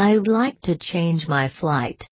I'd like to change my flight.